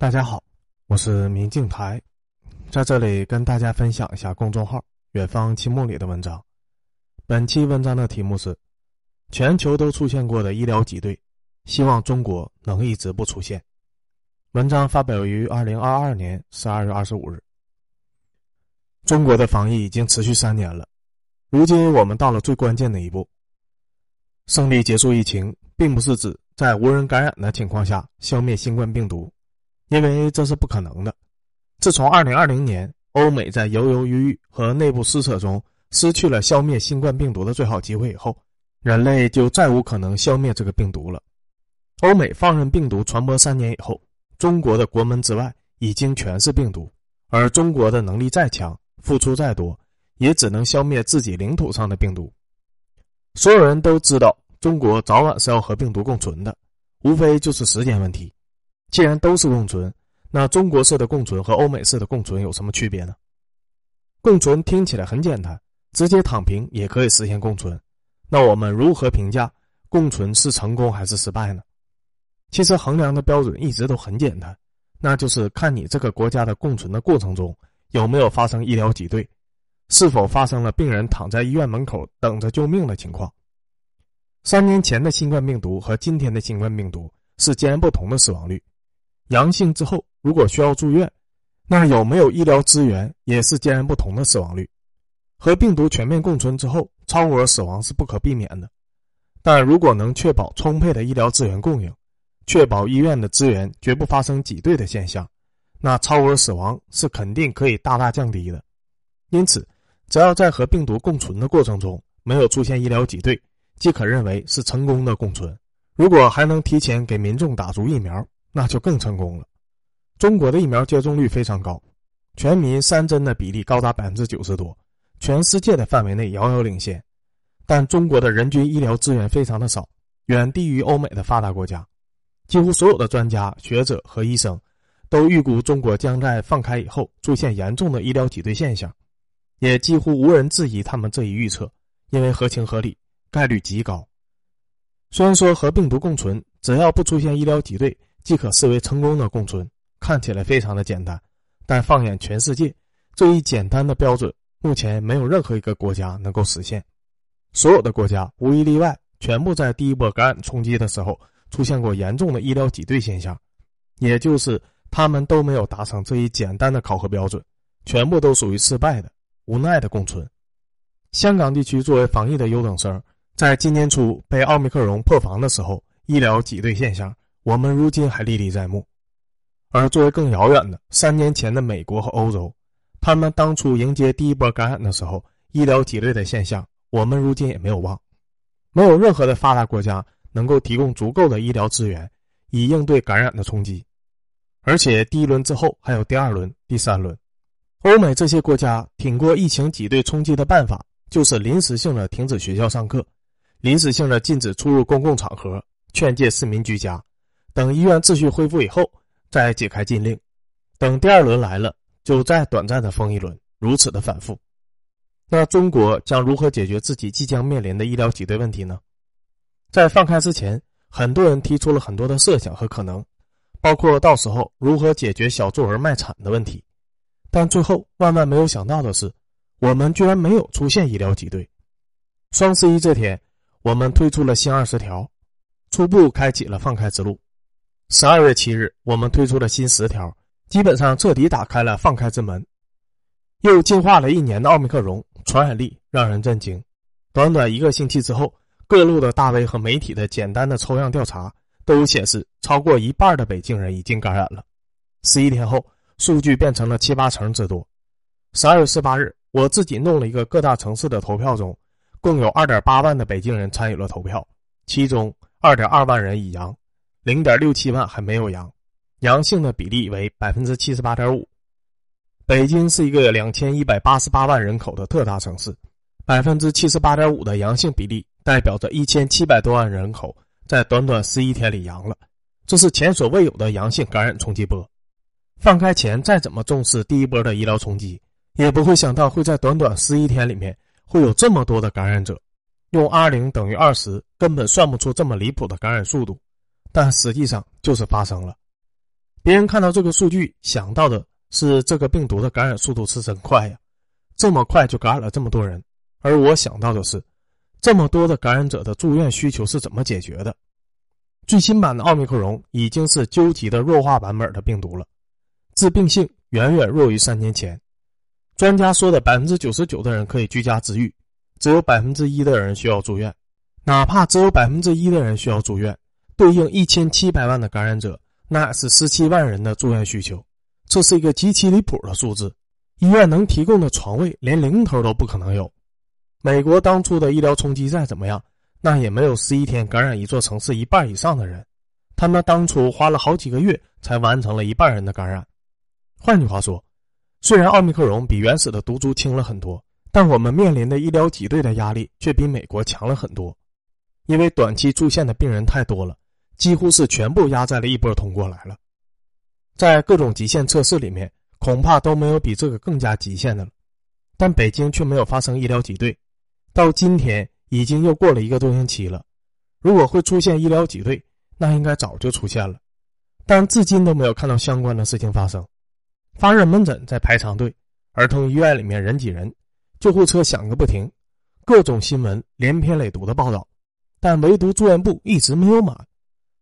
大家好，我是明镜台，在这里跟大家分享一下公众号“远方青木”里的文章。本期文章的题目是：全球都出现过的医疗挤兑，希望中国能一直不出现。文章发表于二零二二年十二月二十五日。中国的防疫已经持续三年了，如今我们到了最关键的一步。胜利结束疫情，并不是指在无人感染的情况下消灭新冠病毒，因为这是不可能的。自从二零二零年欧美在犹犹豫豫和内部撕扯中失去了消灭新冠病毒的最好机会以后，人类就再无可能消灭这个病毒了。欧美放任病毒传播三年以后，中国的国门之外已经全是病毒，而中国的能力再强，付出再多，也只能消灭自己领土上的病毒。所有人都知道，中国早晚是要和病毒共存的，无非就是时间问题。既然都是共存，那中国式的共存和欧美式的共存有什么区别呢？共存听起来很简单，直接躺平也可以实现共存。那我们如何评价共存是成功还是失败呢？其实衡量的标准一直都很简单，那就是看你这个国家的共存的过程中有没有发生医疗挤兑。是否发生了病人躺在医院门口等着救命的情况？三年前的新冠病毒和今天的新冠病毒是截然不同的死亡率。阳性之后如果需要住院，那有没有医疗资源也是截然不同的死亡率。和病毒全面共存之后，超额死亡是不可避免的。但如果能确保充沛的医疗资源供应，确保医院的资源绝不发生挤兑的现象，那超额死亡是肯定可以大大降低的。因此。只要在和病毒共存的过程中没有出现医疗挤兑，即可认为是成功的共存。如果还能提前给民众打足疫苗，那就更成功了。中国的疫苗接种率非常高，全民三针的比例高达百分之九十多，全世界的范围内遥遥领先。但中国的人均医疗资源非常的少，远低于欧美的发达国家。几乎所有的专家学者和医生都预估中国将在放开以后出现严重的医疗挤兑现象。也几乎无人质疑他们这一预测，因为合情合理，概率极高。虽然说和病毒共存，只要不出现医疗挤兑，即可视为成功的共存，看起来非常的简单。但放眼全世界，这一简单的标准，目前没有任何一个国家能够实现。所有的国家无一例外，全部在第一波感染冲击的时候出现过严重的医疗挤兑现象，也就是他们都没有达成这一简单的考核标准，全部都属于失败的。无奈的共存。香港地区作为防疫的优等生，在今年初被奥密克戎破防的时候，医疗挤兑现象，我们如今还历历在目。而作为更遥远的三年前的美国和欧洲，他们当初迎接第一波感染的时候，医疗挤兑的现象，我们如今也没有忘。没有任何的发达国家能够提供足够的医疗资源，以应对感染的冲击。而且第一轮之后还有第二轮、第三轮。欧美这些国家挺过疫情挤兑冲击的办法，就是临时性的停止学校上课，临时性的禁止出入公共场合，劝诫市民居家，等医院秩序恢复以后再解开禁令，等第二轮来了就再短暂的封一轮，如此的反复。那中国将如何解决自己即将面临的医疗挤兑问题呢？在放开之前，很多人提出了很多的设想和可能，包括到时候如何解决小作文卖惨的问题。但最后万万没有想到的是，我们居然没有出现医疗挤兑。双十一这天，我们推出了新二十条，初步开启了放开之路。十二月七日，我们推出了新十条，基本上彻底打开了放开之门。又进化了一年的奥密克戎传染力让人震惊，短短一个星期之后，各路的大 V 和媒体的简单的抽样调查都显示，超过一半的北京人已经感染了。十一天后。数据变成了七八成之多。十二月十八日，我自己弄了一个各大城市的投票中，共有二点八万的北京人参与了投票，其中二点二万人已阳，零点六七万还没有阳，阳性的比例为百分之七十八点五。北京是一个两千一百八十八万人口的特大城市，百分之七十八点五的阳性比例代表着一千七百多万人口在短短十一天里阳了，这是前所未有的阳性感染冲击波。放开前再怎么重视第一波的医疗冲击，也不会想到会在短短十一天里面会有这么多的感染者。用 R 零等于二十，根本算不出这么离谱的感染速度，但实际上就是发生了。别人看到这个数据，想到的是这个病毒的感染速度是真快呀，这么快就感染了这么多人。而我想到的是，这么多的感染者的住院需求是怎么解决的？最新版的奥密克戎已经是究极的弱化版本的病毒了，致病性远远弱于三年前。专家说的百分之九十九的人可以居家治愈，只有百分之一的人需要住院。哪怕只有百分之一的人需要住院，对应一千七百万的感染者，那是十七万人的住院需求。这是一个极其离谱的数字。医院能提供的床位连零头都不可能有。美国当初的医疗冲击再怎么样？那也没有十一天感染一座城市一半以上的人，他们当初花了好几个月才完成了一半人的感染。换句话说，虽然奥密克戎比原始的毒株轻了很多，但我们面临的医疗挤兑的压力却比美国强了很多，因为短期住院的病人太多了，几乎是全部压在了一波通过来了。在各种极限测试里面，恐怕都没有比这个更加极限的了，但北京却没有发生医疗挤兑，到今天。已经又过了一个多星期了，如果会出现医疗挤兑，那应该早就出现了，但至今都没有看到相关的事情发生。发热门诊在排长队，儿童医院里面人挤人，救护车响个不停，各种新闻连篇累牍的报道，但唯独住院部一直没有满，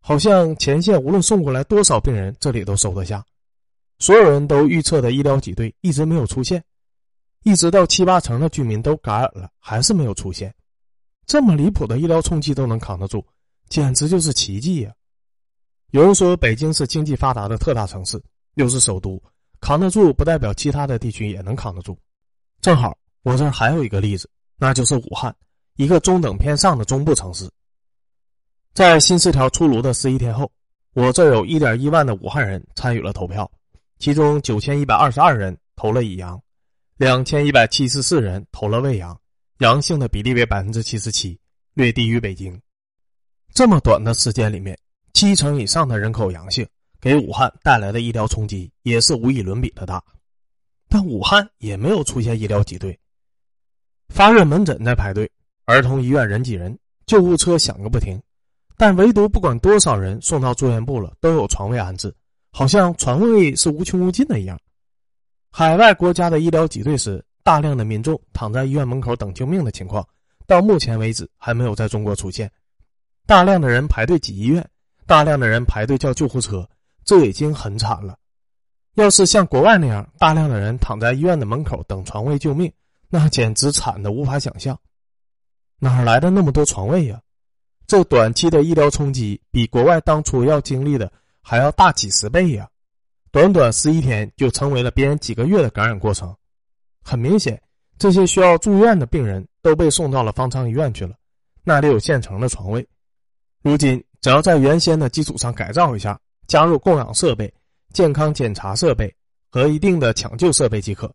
好像前线无论送过来多少病人，这里都收得下。所有人都预测的医疗挤兑一直没有出现，一直到七八成的居民都感染了，还是没有出现。这么离谱的医疗冲击都能扛得住，简直就是奇迹呀！有人说北京是经济发达的特大城市，又是首都，扛得住不代表其他的地区也能扛得住。正好我这儿还有一个例子，那就是武汉，一个中等偏上的中部城市。在新四条出炉的十一天后，我这有一点一万的武汉人参与了投票，其中九千一百二十二人投了乙阳，两千一百七十四人投了未阳。阳性的比例为百分之七十七，略低于北京。这么短的时间里面，七成以上的人口阳性，给武汉带来的医疗冲击也是无以伦比的大。但武汉也没有出现医疗挤兑，发热门诊在排队，儿童医院人挤人，救护车响个不停。但唯独不管多少人送到住院部了，都有床位安置，好像床位是无穷无尽的一样。海外国家的医疗挤兑时。大量的民众躺在医院门口等救命的情况，到目前为止还没有在中国出现。大量的人排队挤医院，大量的人排队叫救护车，这已经很惨了。要是像国外那样，大量的人躺在医院的门口等床位救命，那简直惨的无法想象。哪来的那么多床位呀？这短期的医疗冲击比国外当初要经历的还要大几十倍呀！短短十一天就成为了别人几个月的感染过程。很明显，这些需要住院的病人都被送到了方舱医院去了，那里有现成的床位。如今，只要在原先的基础上改造一下，加入供氧设备、健康检查设备和一定的抢救设备即可。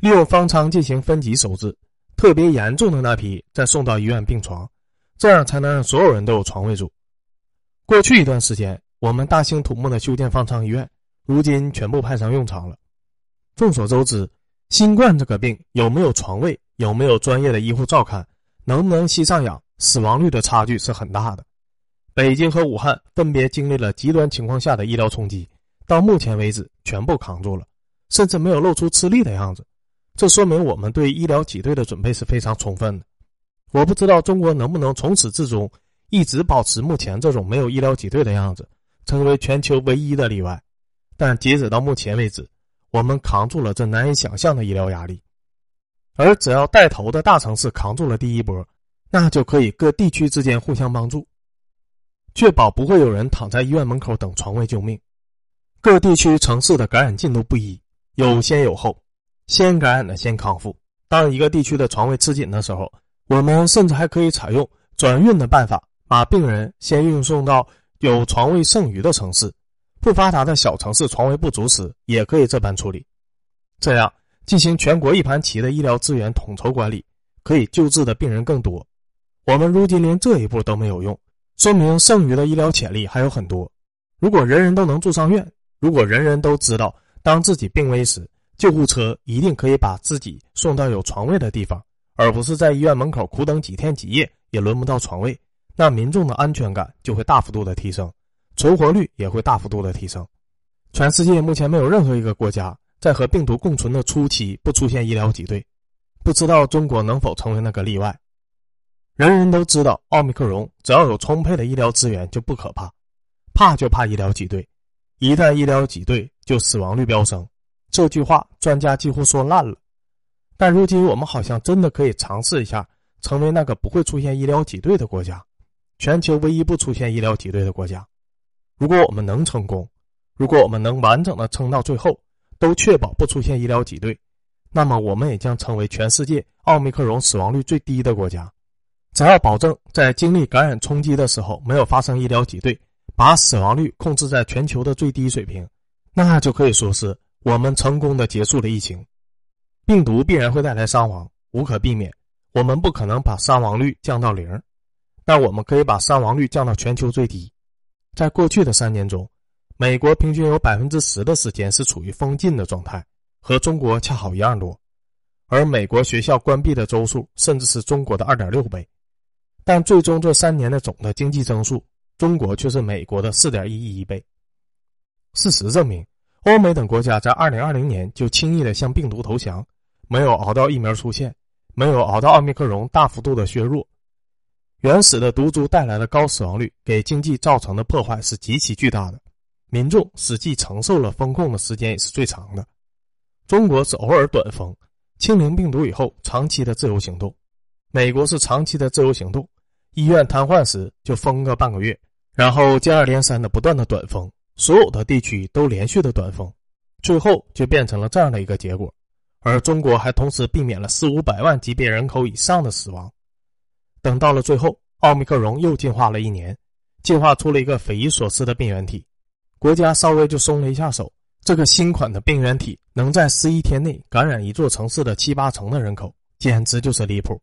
利用方舱进行分级收治，特别严重的那批再送到医院病床，这样才能让所有人都有床位住。过去一段时间，我们大兴土木的修建方舱医院，如今全部派上用场了。众所周知。新冠这个病有没有床位，有没有专业的医护照看，能不能吸上氧，死亡率的差距是很大的。北京和武汉分别经历了极端情况下的医疗冲击，到目前为止全部扛住了，甚至没有露出吃力的样子。这说明我们对医疗挤兑的准备是非常充分的。我不知道中国能不能从始至终一直保持目前这种没有医疗挤兑的样子，成为全球唯一的例外。但截止到目前为止。我们扛住了这难以想象的医疗压力，而只要带头的大城市扛住了第一波，那就可以各地区之间互相帮助，确保不会有人躺在医院门口等床位救命。各地区城市的感染进度不一，有先有后，先感染的先康复。当一个地区的床位吃紧的时候，我们甚至还可以采用转运的办法，把病人先运送到有床位剩余的城市。不发达的小城市床位不足时，也可以这般处理，这样进行全国一盘棋的医疗资源统筹管理，可以救治的病人更多。我们如今连这一步都没有用，说明剩余的医疗潜力还有很多。如果人人都能住上院，如果人人都知道当自己病危时，救护车一定可以把自己送到有床位的地方，而不是在医院门口苦等几天几夜也轮不到床位，那民众的安全感就会大幅度的提升。存活率也会大幅度的提升，全世界目前没有任何一个国家在和病毒共存的初期不出现医疗挤兑，不知道中国能否成为那个例外？人人都知道，奥密克戎只要有充沛的医疗资源就不可怕，怕就怕医疗挤兑，一旦医疗挤兑，就死亡率飙升。这句话专家几乎说烂了。但如今我们好像真的可以尝试一下，成为那个不会出现医疗挤兑的国家，全球唯一不出现医疗挤兑的国家。如果我们能成功，如果我们能完整的撑到最后，都确保不出现医疗挤兑，那么我们也将成为全世界奥密克戎死亡率最低的国家。只要保证在经历感染冲击的时候没有发生医疗挤兑，把死亡率控制在全球的最低水平，那就可以说是我们成功的结束了疫情。病毒必然会带来伤亡，无可避免。我们不可能把伤亡率降到零，但我们可以把伤亡率降到全球最低。在过去的三年中。美国平均有百分之十的时间是处于封禁的状态，和中国恰好一样多，而美国学校关闭的周数甚至是中国的二点六倍。但最终这三年的总的经济增速，中国却是美国的四点一一倍。事实证明，欧美等国家在二零二零年就轻易的向病毒投降，没有熬到疫苗出现，没有熬到奥密克戎大幅度的削弱。原始的毒株带来的高死亡率，给经济造成的破坏是极其巨大的。民众实际承受了风控的时间也是最长的。中国是偶尔短封，清零病毒以后长期的自由行动。美国是长期的自由行动，医院瘫痪时就封个半个月，然后接二连三的不断的短封，所有的地区都连续的短封，最后就变成了这样的一个结果。而中国还同时避免了四五百万级别人口以上的死亡。等到了最后，奥密克戎又进化了一年，进化出了一个匪夷所思的病原体。国家稍微就松了一下手，这个新款的病原体能在十一天内感染一座城市的七八成的人口，简直就是离谱。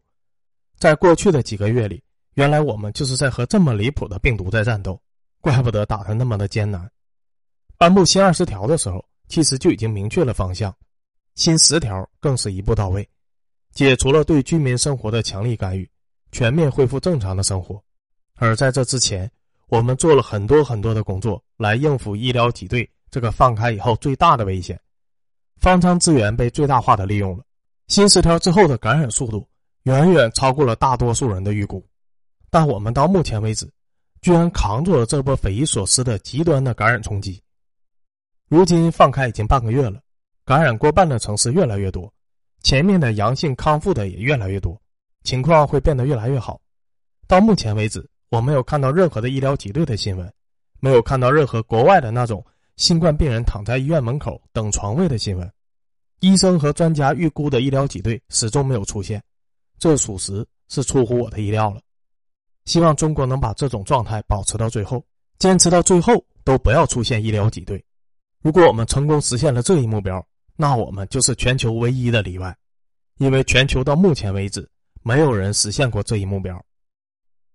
在过去的几个月里，原来我们就是在和这么离谱的病毒在战斗，怪不得打得那么的艰难。颁布新二十条的时候，其实就已经明确了方向，新十条更是一步到位，解除了对居民生活的强力干预，全面恢复正常的生活。而在这之前，我们做了很多很多的工作来应付医疗挤兑这个放开以后最大的危险，方舱资源被最大化的利用了。新十条之后的感染速度远远超过了大多数人的预估，但我们到目前为止，居然扛住了这波匪夷所思的极端的感染冲击。如今放开已经半个月了，感染过半的城市越来越多，前面的阳性康复的也越来越多，情况会变得越来越好。到目前为止。我没有看到任何的医疗挤兑的新闻，没有看到任何国外的那种新冠病人躺在医院门口等床位的新闻，医生和专家预估的医疗挤兑始终没有出现，这属实是出乎我的意料了。希望中国能把这种状态保持到最后，坚持到最后都不要出现医疗挤兑。如果我们成功实现了这一目标，那我们就是全球唯一的例外，因为全球到目前为止没有人实现过这一目标。